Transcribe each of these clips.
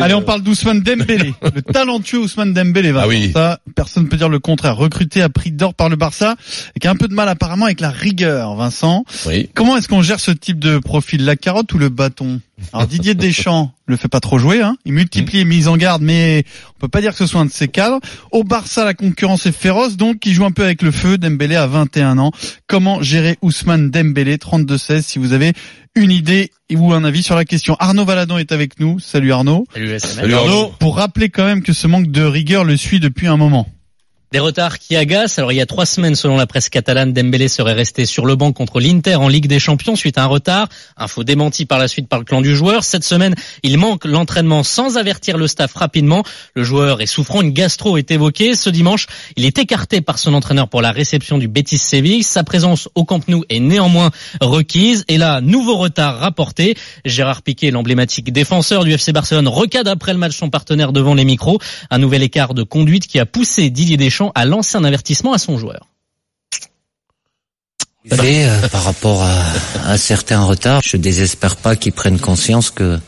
Allez, on parle d'Ousmane Dembélé, le talentueux Ousmane Dembélé. Vincent. Ah oui. Ça, personne peut dire le contraire. Recruté à prix d'or par le Barça et qui a un peu de mal apparemment avec la rigueur, Vincent. Oui. Comment est-ce qu'on gère ce type de profil, la carotte ou le bâton? Alors Didier Deschamps le fait pas trop jouer, hein. il multiplie les mises en garde, mais on peut pas dire que ce soit un de ses cadres. Au Barça, la concurrence est féroce, donc il joue un peu avec le feu. Dembélé a 21 ans. Comment gérer Ousmane Dembélé, 32-16, si vous avez une idée ou un avis sur la question. Arnaud Valadon est avec nous. Salut Arnaud. Salut. Salut Arnaud. Pour rappeler quand même que ce manque de rigueur le suit depuis un moment. Des retards qui agacent. Alors il y a trois semaines, selon la presse catalane, Dembélé serait resté sur le banc contre l'Inter en Ligue des Champions suite à un retard. Info démenti par la suite par le clan du joueur. Cette semaine, il manque l'entraînement sans avertir le staff rapidement. Le joueur est souffrant, une gastro est évoquée. Ce dimanche, il est écarté par son entraîneur pour la réception du Betis Séville. Sa présence au Camp Nou est néanmoins requise. Et là, nouveau retard rapporté. Gérard Piquet, l'emblématique défenseur du FC Barcelone, recadre après le match son partenaire devant les micros. Un nouvel écart de conduite qui a poussé Didier Deschamps à lancer un avertissement à son joueur. Euh, par rapport à, à certains retards, je désespère pas qu'ils prennent conscience que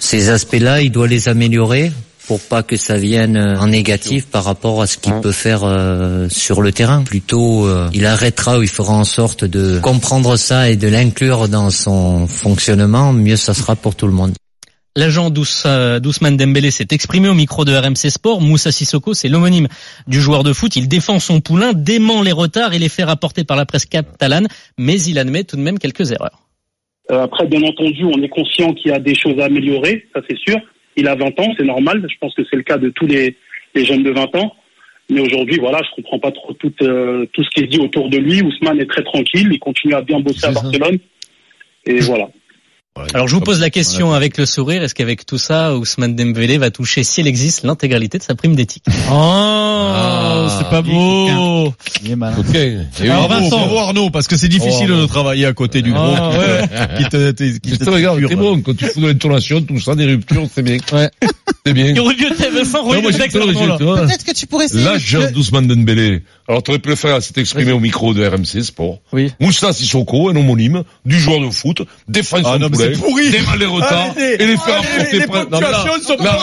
ces aspects-là, il doit les améliorer pour pas que ça vienne euh, en négatif par rapport à ce qu'il peut faire euh, sur le terrain. Plutôt, il arrêtera ou il fera en sorte de comprendre ça et de l'inclure dans son fonctionnement, mieux ça sera pour tout le monde. L'agent d'Ous- euh, d'Ousmane Dembélé s'est exprimé au micro de RMC Sport. Moussa Sissoko, c'est l'homonyme du joueur de foot. Il défend son poulain, dément les retards et les faits rapportés par la presse catalane, mais il admet tout de même quelques erreurs. Euh, après, bien entendu, on est conscient qu'il y a des choses à améliorer, ça c'est sûr. Il a 20 ans, c'est normal. Je pense que c'est le cas de tous les, les jeunes de 20 ans. Mais aujourd'hui, voilà, je comprends pas trop tout, euh, tout ce qui est dit autour de lui. Ousmane est très tranquille, il continue à bien bosser à. Barcelone. Et voilà. Alors je vous pose la question avec le sourire, est-ce qu'avec tout ça, Ousmane Dembélé va toucher, s'il existe, l'intégralité de sa prime d'éthique? Oh, Ah, c'est pas beau. Il est malin. Ok. Et Alors, Vincent. bravo Arnaud, parce que c'est difficile Oh, de travailler à côté du Ah, gros ouais. qui te, te- qui te, regarde, c'est bon, quand tu fous de l'intonation, tout ça, des ruptures, c'est bien. Ouais. C'est bien. aurait dû Vincent, tu vois, Peut-être que tu pourrais essayer. L'âge le- d'Ousmane Dembélé. Alors, tu aurais pu le faire, c'est exprimé au micro de RMC Sport. Oui. Moussa Sissoko, un homonyme, du joueur de foot, défend Ah non, mais poulet, c'est pourri. démarre les retards, et les faire apporter les ponctuations sont pas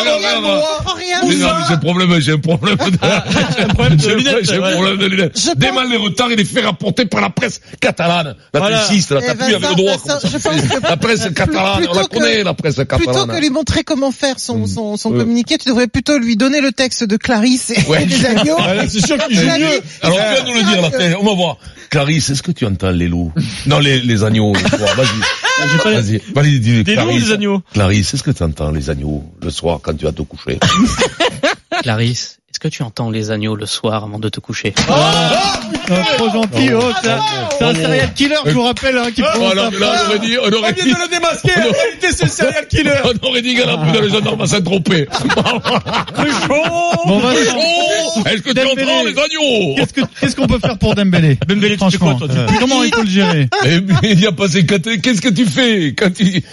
j'ai un problème, j'ai un problème de, j'ai un problème de lunettes, J'ai un problème de lunettes. Démarre les retards et les faire apporter par la presse catalane. La pressiste, là, Eh, t'as plus avec le droit. La presse catalane, on la plutôt que- connaît, la presse Plutôt catalane. que lui montrer comment faire son, son, son communiqué, tu devrais plutôt lui donner le texte de Clarisse et des agneaux. C'est sûr qu'il joue La mieux. Alors, viens nous le dire, là, tiens, on va voir. Clarisse, est-ce que tu entends les loups? Non, les, les agneaux. le soir. Vas-y. Vas-y. Vas-y, dis Des loups ou Clarisse. des agneaux Clarisse, est-ce que tu entends les agneaux le soir quand tu vas te coucher Clarisse, est-ce que tu entends les agneaux le soir avant de te coucher Ah, trop gentil. Oh, c'est un- c'est un serial killer, je vous rappelle, hein, qui Oh, ça. là, on aurait dit, on On aurait vient dit, de le démasquer. En réalité, c'est le serial killer. on aurait dit qu'elle a pris dans les gendarmes à Saint-Tropez. Bon, Vincent, Oh, est-ce que tu entends les agneaux qu'est-ce que, qu'est-ce qu'on peut faire pour Dembélé? Dembélé, tu fais Franchement, quoi, toi Tu euh, comment il faut le gérer? Eh bien, il y a passé quatre- qu'est-ce que tu fais quand tu,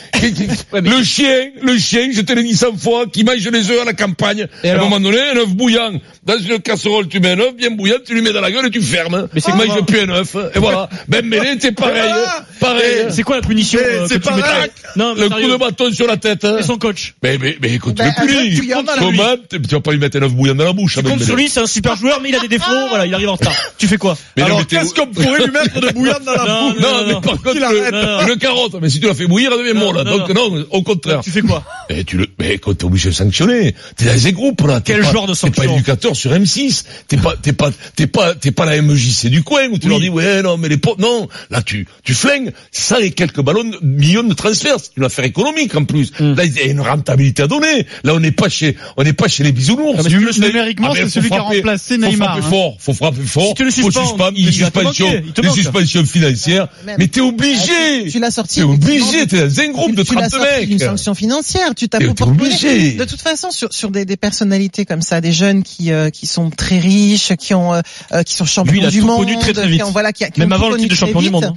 le chien, le chien, je te l'ai dit 100 fois, qui mange les œufs à la campagne. Et à un moment donné, un œuf bouillant. Dans une casserole, tu mets un œuf bien bouillant, tu lui mets dans la gueule et tu fermes. Mais c'est il quoi mange plus un œuf. Et voilà. Ben, Mêlé, c'est pareil. Pareil. C'est quoi la punition Eh, euh, c'est vrai. Non, Le coup de bâton sur la tête. Et son coach. Mais, mais, mais écoute, Ben, tu le la Comment? Tu vas pas lui mettre un œuf bouillant dans la bouche, Tu comptes sur lui, c'est un super joueur, mais il a des défauts, voilà, il arrive en retard. Tu fais quoi? Mais non, Alors, qu'est-ce qu'on pourrait lui mettre de bouillante dans la bouche? Non, non, mais par contre, le, carotte, mais si tu l'as fait bouillir, elle devient molle. non, Donc, non, au contraire. Tu fais quoi? Mais tu le, mais quand t'es obligé de sanctionner, t'es dans les groupes là. Quel genre de sanction éducateur sur M6. T'es pas, t'es pas, t'es pas, t'es pas la MJC du coin où tu Oui. leur dis ouais non mais les potes non. Là tu, tu flingues ça et quelques ballons, de- millions de transferts. C'est une affaire économique en plus. Mm. Là il y a une rentabilité à donner. Là on n'est pas chez, on n'est pas chez les bisounours. Ah, mais Si- numériquement, c'est faut celui qui a frapper- remplacé faut Neymar, frapper hein. fort, faut frapper fort. Si tu le faut suspends, suspendre, il suspensions, il te des manque. suspensions financières. Même. Mais t'es Ah, obligé. tu- tu l'as sorti, T'es obligé. T'es dans un groupe de tu l'as 30 sorti d'une mecs. sanction financière, tu t'as obligé. De toute façon, sur, sur des, des personnalités comme ça, des jeunes qui euh, qui sont très riches, qui ont euh, euh, qui sont champions Lui, il a du tout monde, connu très, très qui vite. ont, voilà, qui, qui Même avant le titre de champion du monde.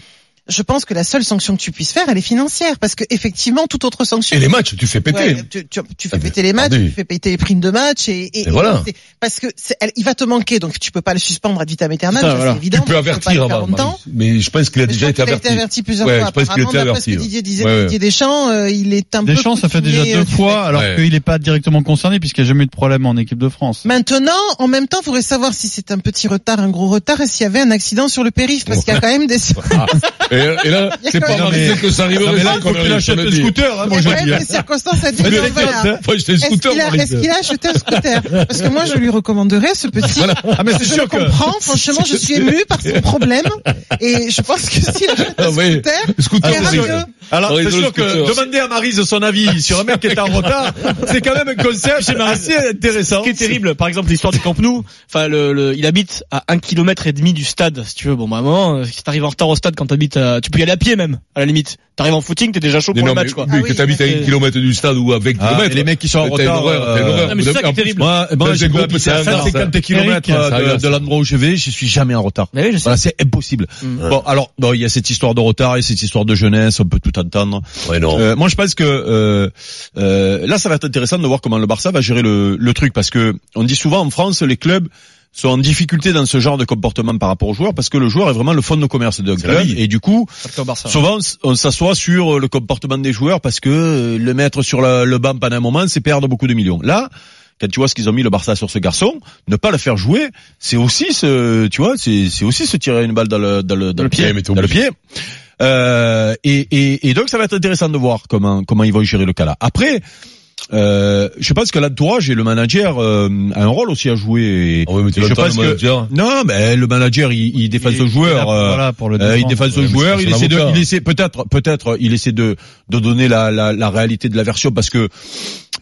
Je pense que la seule sanction que tu puisses faire, elle est financière, parce que effectivement, toute autre sanction. Et les matchs, tu fais péter. Ouais, tu, tu- tu fais Ah, péter les matchs, tu fais péter les primes de match et, et, Et voilà. parce que elle- il va te manquer, donc tu peux pas le suspendre à vitam aeternam, ça, voilà. c'est évident. tu peux avertir avant. Mais je pense qu'il a Mais déjà été qu'il a averti. plusieurs Ouais, fois. je pense qu'il a été averti. Didier disait Ouais. Didier Deschamps, euh, il est un peu Deschamps, ça fait déjà deux euh, fois, alors qu'il n'est pas directement concerné puisqu'il n'y a jamais eu de problème en équipe de France. Maintenant, en même temps, il faudrait savoir si c'est un petit retard, un gros retard, et s'il y avait un accident sur le périph', parce qu'il y a quand même des, Ah. Et, et là, c'est quand pas Marie que ça arriverait mais là, sans il arrive achète le scooter, hein, moi je quand dis. des circonstances. Faut acheter un Est-ce scooter, qu'il a, Marie. est-ce qu'il a acheté un scooter Parce que moi, je lui recommanderais ce petit. Ah mais c'est Je le sûr que comprends. Franchement, je suis ému par son problème. Et je pense que s'il achète un Ah scooter, scooter, alors c'est sûr que demander à Marise son avis sur un mec qui est en retard, c'est quand même un concept assez intéressant. Ce qui est terrible, par exemple l'histoire du Camp Nou, enfin le, le- il habite à un kilomètre et demi du stade, si tu veux. Bon, maman, euh, si t'arrives en retard au stade quand t'habites, à- tu peux y aller à pied même, à la limite. T'arrives en footing, t'es déjà chaud Mais pour non, le mais match, quoi. oui, Ah que oui, t'habites à c'est- un kilomètre du stade ou à 20 Ah, et les mecs qui sont en retard, euh, horreur. Ah, mais c'est ça qui est terrible. Moi, moi j'ai un grave, 150 km ça de, l'endroit où je vais, je suis jamais en retard. Mais oui, je sais. Voilà, c'est impossible. Mm. Bon, alors, bon, il y a cette histoire de retard et cette histoire de jeunesse, on peut tout entendre. Ouais, non. Euh, moi, je pense que euh, euh, là, ça va être intéressant de voir comment le Barça va gérer le, le truc, parce que on dit souvent en France, les clubs sont en difficulté dans ce genre de comportement par rapport aux joueurs, parce que le joueur est vraiment le fond de commerce d'un la club, et du coup, Barça. souvent, on s'assoit sur le comportement des joueurs, parce que euh, le mettre sur le, le banc pendant un moment, c'est perdre beaucoup de millions. Là, quand tu vois ce qu'ils ont mis le Barça sur ce garçon, ne pas le faire jouer, c'est aussi se, tu vois, c'est aussi se tirer une balle dans le dans le dans le pied, dans le pied. Euh, et, et, et donc ça va être intéressant de voir comment comment ils vont gérer le cas là. Après, euh, je pense que l'entourage et le manager euh, a un rôle aussi à jouer. Et, Ah ouais, mais tu et je pense le que manager. non, mais le manager il, il défend Il- ce il joueur. euh, voilà, pour le euh, il défend ce Ouais, mais joueur, il essaie de, il essaie peut-être, peut-être, il essaie de de donner la, la la réalité de la version parce que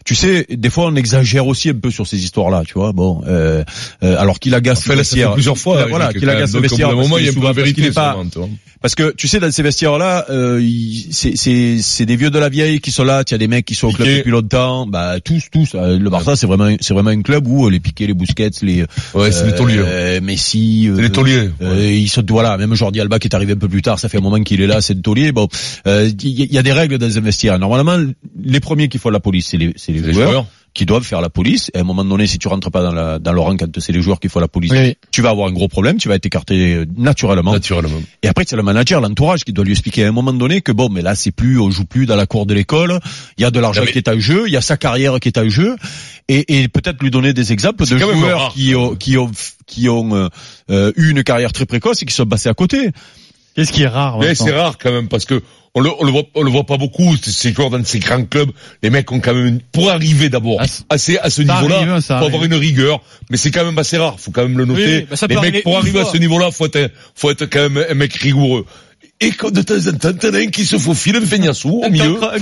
tu sais, des fois on exagère aussi un peu sur ces histoires-là, tu vois. Bon, euh, euh, alors qu'il agace le vestiaire, plusieurs fois. Voilà, Eric, qu'il agace le vestiaire parce moment, il y a souvent- parce vérité, est pas- vois. parce que tu sais dans ces vestiaires-là, euh, il- c'est des vieux de la vieille qui sont là. Tu as des mecs qui sont au club depuis longtemps. Bah tous tous. euh, Le Barça c'est vraiment c'est vraiment un club où euh, les Piqué, les Busquets, les Ouais, c'est les tauliers. euh, Messi, euh, les tauliers. euh, ils sont voilà, même Jordi Alba qui est arrivé un peu plus tard, ça fait un moment qu'il est là, c'est le taulier. Bon, euh, il y, a des règles dans un vestiaire. Normalement, les premiers qui font la police, c'est les, c'est les, Les joueurs, joueurs. Qui doivent faire la police. Et à un moment donné, si tu rentres pas dans, la, dans le rang quand c'est les joueurs qui font la police, Oui, tu vas avoir un gros problème, tu vas être écarté euh, naturellement. Naturellement. Et après, c'est le manager, l'entourage qui doit lui expliquer à un moment donné que bon, mais là, c'est plus, on joue plus dans la cour de l'école. Il y a de l'argent mais- qui est en jeu, il y a sa carrière qui est en jeu, et, et peut-être lui donner des exemples de joueurs qui ont, qui ont, qui ont euh, euh, eu une carrière très précoce et qui sont passés à côté. Qu'est-ce qui est rare Mais c'est rare quand même parce que on le, on le voit, on le voit pas beaucoup. Ces joueurs dans ces grands clubs, les mecs ont quand même une- pour arriver d'abord Ah, à, ces- à ce niveau-là, faut avoir une rigueur. Mais c'est quand même assez rare. Faut quand même le noter. Oui, bah les mecs pour arriver à ce niveau-là, faut être, faut être quand même un mec rigoureux. Et que de temps en temps, t'en as un qui se faufile, un feignassou au Un milieu, un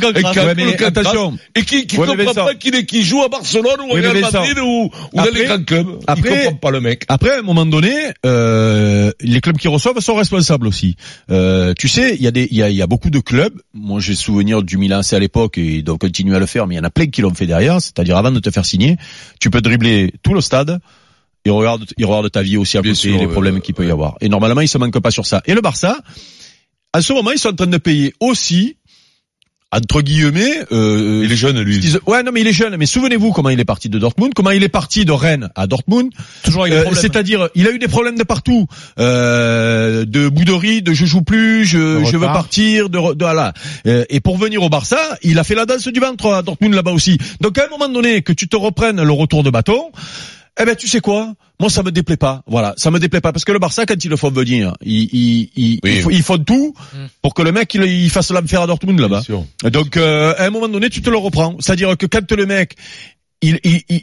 attention. et qui, qui comprend pas qu'il est, qui joue à Barcelone ou mais Real. Madrid ou, ou dans les grands clubs. après- il comprend pas le mec. Après, à un moment donné, euh, les clubs qui reçoivent sont responsables aussi. Euh, tu sais, il y a des, il y a, il y a beaucoup de clubs. Moi, j'ai souvenir du Milan C à l'époque et ils doivent continuer à le faire, mais il y en a plein qui l'ont fait derrière. C'est-à-dire avant de te faire signer, tu peux dribbler tout le stade. Et regarde, il regarde ta vie aussi à Bien côté, sûr, les problèmes qu'il peut y avoir. Et normalement, ils se manquent pas sur ça. Et le Barça, à ce moment, ils sont en train de payer aussi, entre guillemets, euh, Il est jeune, lui. qu'ils- Ouais, non, mais il est jeune. Mais souvenez-vous comment il est parti de Dortmund, comment il est parti de Rennes à Dortmund. Toujours avec des Euh, problèmes. C'est-à-dire, il a eu des problèmes de partout, euh, de bouderie, de je joue plus, je, je veux partir, de, de voilà. Euh, et pour venir au Barça, il a fait la danse du ventre à Dortmund là-bas aussi. Donc à un moment donné, que tu te reprennes le retour de bâton. Eh ben, tu sais quoi? Moi, ça me déplaît pas. Voilà, ça me déplaît pas parce que le Barça, quand ils le font venir, ils, ils, ils, Oui. ils font- ils font tout pour que le mec il, il fasse l'affaire à Dortmund là-bas. Donc, euh, à un moment donné, tu te le reprends. C'est-à-dire que quand le mec, il, il, il,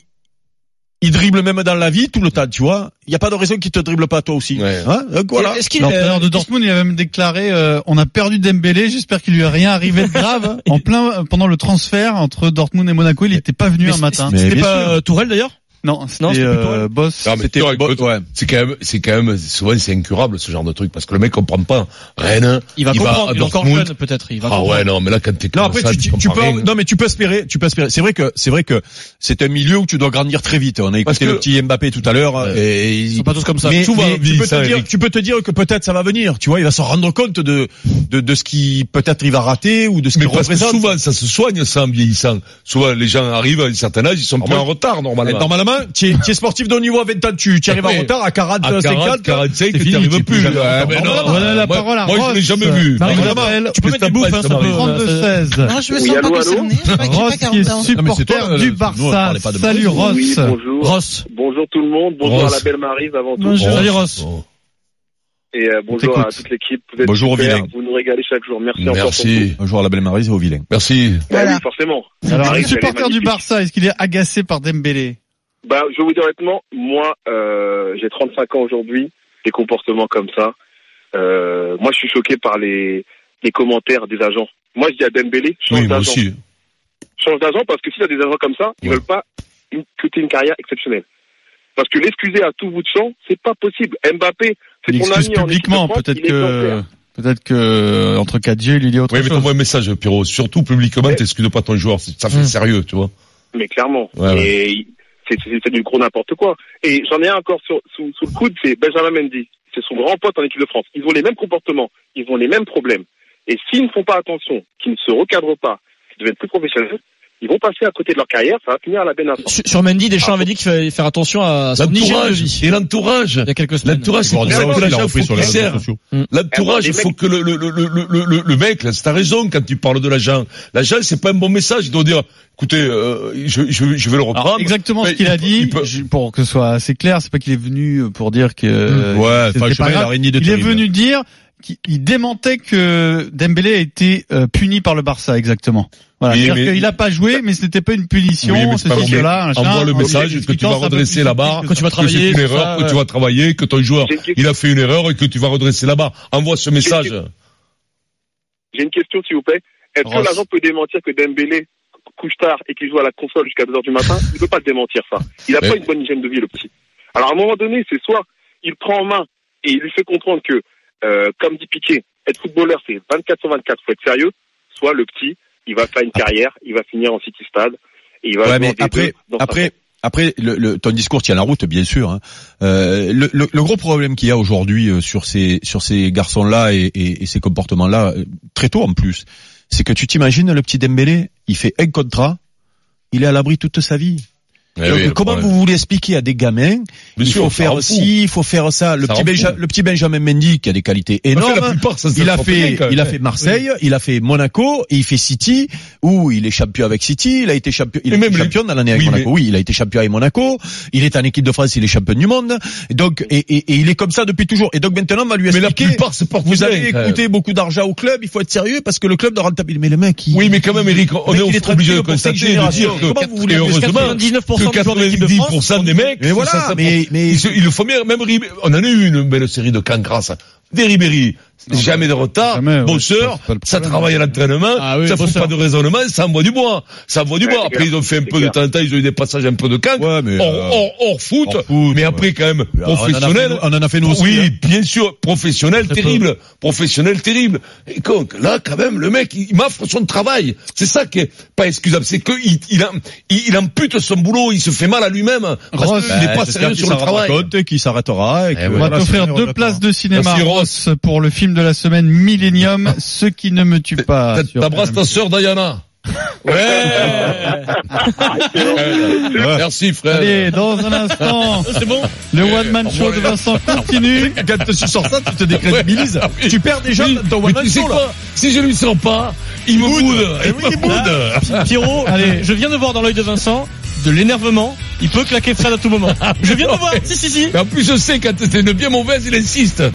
il dribble même dans la vie tout le temps, tu vois. Il n'y a pas de raison qu'il te dribble pas toi aussi. Ouais. Hein? Donc voilà. Est-ce qu'il de euh, Dortmund, il a même déclaré euh, on a perdu Dembélé, j'espère qu'il lui est rien arrivé de grave. en plein pendant le transfert entre Dortmund et Monaco, il n'était pas venu mais un matin. C'était pas sûr. euh, Tourelle d'ailleurs? Non, c'était euh, Boss. C'était écoute, ouais. c'est quand même, c'est quand même, souvent c'est incurable ce genre de truc parce que le mec comprend pas. Rennes, Il va comprendre, à il est encore jeune peut-être. Il va Ah comprendre. ouais, non, mais là quand t'es Non comme après ça, tu, tu, tu peux rien. non mais tu peux espérer tu peux espérer c'est vrai que c'est vrai que c'est un milieu où tu dois grandir très vite on a Parce écouté que- le petit Mbappé tout à l'heure Ouais. et Ils sont pas tous comme ça. mais, Souvent, mais tu, peux ça, te dire, Eric. tu peux te dire que peut-être ça va venir tu vois il va se rendre compte de de, de ce qui peut-être il va rater ou de ce qu'il représente souvent ça se soigne ça en vieillissant. Souvent les gens arrivent à un certain âge, ils sont plus moi- en retard normalement. Normalement, tu es, tu es sportif de haut niveau à 20 ans, tu, tu arrives en retard à 40, à 40, 50, 45, c'est tu plus. mais non, Voilà la moi- parole à Moi, je l'ai jamais vu. Marie Tu peux mettre des bouffes, hein, ça peut. 32-16. Non, je me sens pas j'ai Ross qui 40 est toi, supporter euh, du Barça. Salut Marie. Ross. Ross. Bonjour tout le monde, bonjour à la belle Marise avant tout. Bonjour. Salut Ross. Et euh, bonjour à toute l'équipe. Vous êtes Bonjour au super, vilain. Vous nous régalez chaque jour. Merci, encore pour Merci. Bonjour à la belle Marise et au vilain. Merci. Bah Voilà. oui, forcément. Alors, les supporters du. Barça, est-ce qu'il est agacé par Dembélé? Bah, je vais vous dire honnêtement, moi, euh, j'ai 35 ans aujourd'hui. Des comportements comme ça, euh, moi, je suis choqué par les, les commentaires des agents. Moi, je dis à Dembélé, change Oui, moi d'agent. aussi. Change d'agent parce que si tu as des agents comme ça, ils Ouais. veulent pas une, que tu aies une carrière exceptionnelle. Parce que l'excuser à tout bout de champ, c'est pas possible. Mbappé, c'est ton excuse ami publiquement, peut-être que, peut-être que, entre quatre yeux, il lui dit autre Oui, mais chose. t'envoies un message, Pierrot. Surtout publiquement, Mais- t'excuses pas ton joueur. Ça fait Mm. sérieux, tu vois. Mais clairement. Ouais. Et c'est- du gros n'importe quoi. Et j'en ai un encore sur, sous, sous le coude, c'est Benjamin Mendy. C'est son grand pote en équipe de France. Ils ont les mêmes comportements, ils ont les mêmes problèmes. Et s'ils ne font pas attention, qu'ils ne se recadrent pas, qu'ils deviennent plus professionnels, ils vont passer à côté de leur carrière, ça va finir à la benne. Sur sur Mendy, Deschamps avait dit qu'il fallait faire attention à son de L'entourage. vie. Et l'entourage. Il y a quelques semaines. L'entourage, c'est il sociaux. L'entourage, Eh il ben, les faut que le, le, le, le, le, mec, là, t'as raison quand tu parles de l'agent. L'agent, c'est pas un bon message. Il doit dire, écoutez, euh, je, je, je vais le Alors, reprendre. exactement Mais ce qu'il il a dit, il peut- pour que ce soit assez clair, c'est pas qu'il est venu pour dire que euh, Ouais, c'était enfin, je pas pas, il grave. il est venu dire il démentait que Dembélé a été euh, puni par le Barça exactement. Voilà, Oui, mais- qu'il a pas joué, mais ce n'était pas une punition, Oui, c'est bon, cela. Envoie le message que tu vas redresser la barre, Quand tu vas ça. que c'est travailler, une erreur, ça, que tu vas travailler, que ton joueur, il a fait une erreur et que tu vas redresser la barre. Envoie ce message. J'ai une question, s'il vous plaît. Est-ce que l'agent peut démentir que Dembélé couche tard et qu'il joue à la console jusqu'à 2 heures du matin? Il ne peut pas le démentir, ça. Il n'a Mais- pas une bonne hygiène de vie, le petit. Alors, à un moment donné, c'est soit il prend en main et il lui fait comprendre que, euh, comme dit Piquet, être footballeur, c'est 24 sur 24, faut être sérieux, soit le petit, il va faire une carrière, il va finir en City Stade, et il va Ouais, mais en D2 après, après, après, le, le, ton discours tient la route, bien sûr. Hein. Euh, le, le, le gros problème qu'il y a aujourd'hui euh, sur ces sur ces garçons-là et, et, et ces comportements-là, euh, très tôt en plus, c'est que tu t'imagines le petit Dembélé, il fait un contrat, il est à l'abri toute sa vie. Eh Donc, oui, le comment vous voulez expliquer à des gamins Bien il sûr, faut faire ci, il faut faire ça. Le Ça petit, rend Benja- fou. le petit Benjamin Mendy qui a des qualités énormes. la plupart, ça se Il a fait, il a Marseille, il a fait Monaco, et il fait City, où il est champion avec City, il a été champion, il même les- champion dans l'année avec Oui, Monaco. mais- Oui, il a été champion avec Monaco, il est en équipe de France, il est champion du monde. Et donc, et, et, et il est comme ça depuis toujours. Et donc maintenant, on va lui Mais la expliquer, plupart portent vous avez écouté beaucoup d'argent au club, il faut être sérieux parce que le club doit rentabiliser. Mais le mec, il... Oui, mais quand même, Eric, on est obligé de constater, Comment vous voulez et que heureusement, 99% que des joueurs de l'équipe de France 90% des mecs, Mais voilà, ça, mais, mais, ils, se- ils le font bien, même on en a eu une belle série de grâce. Des Ribéry, jamais de retard, jamais, ouais, bosseur, pas ça travaille à l'entraînement, Ah oui, ça fout bosseur. pas de raisonnement, ça envoie du bois, ça envoie du bois. Après, ils ont fait un peu de temps ils ont eu des passages un peu de Ouais, mais, hors, euh, hors, hors foot, hors foot, mais ouais. après quand même Alors, on en a fait professionnel. en a fait nous aussi, Oui, hein. bien sûr, professionnel terrible, professionnel terrible. Et donc là, quand même, le mec, il, il m'offre son travail. C'est ça qui est pas excusable, c'est que il, il, il, ampute son boulot, il se fait mal à lui-même parce Ross, qu'il n'est pas sérieux qu'il sur le travail. qu'il s'arrêtera. et Eh On va t'offrir deux places de cinéma Ross pour le film de la semaine Millennium, Ce qui ne me tue pas. T'embrasses ta sœur Diana. Ouais. Ouais. Merci frère. Allez, dans un instant, C'est bon le one man show de Vincent continue. Quand tu sors ça, tu te décrédibilises. Ah. Tu perds déjà Oui, dans ton one man tu sais show, là. Si je lui sens pas, il me boude. Eh Il oui, me il boude. boude. Pierrot, allez, je viens de voir dans l'œil de Vincent de l'énervement. Il peut claquer Fred à tout moment. Je viens de voir. Si, si, si. Mais en plus, je sais quand t'es une bien mauvaise, il insiste.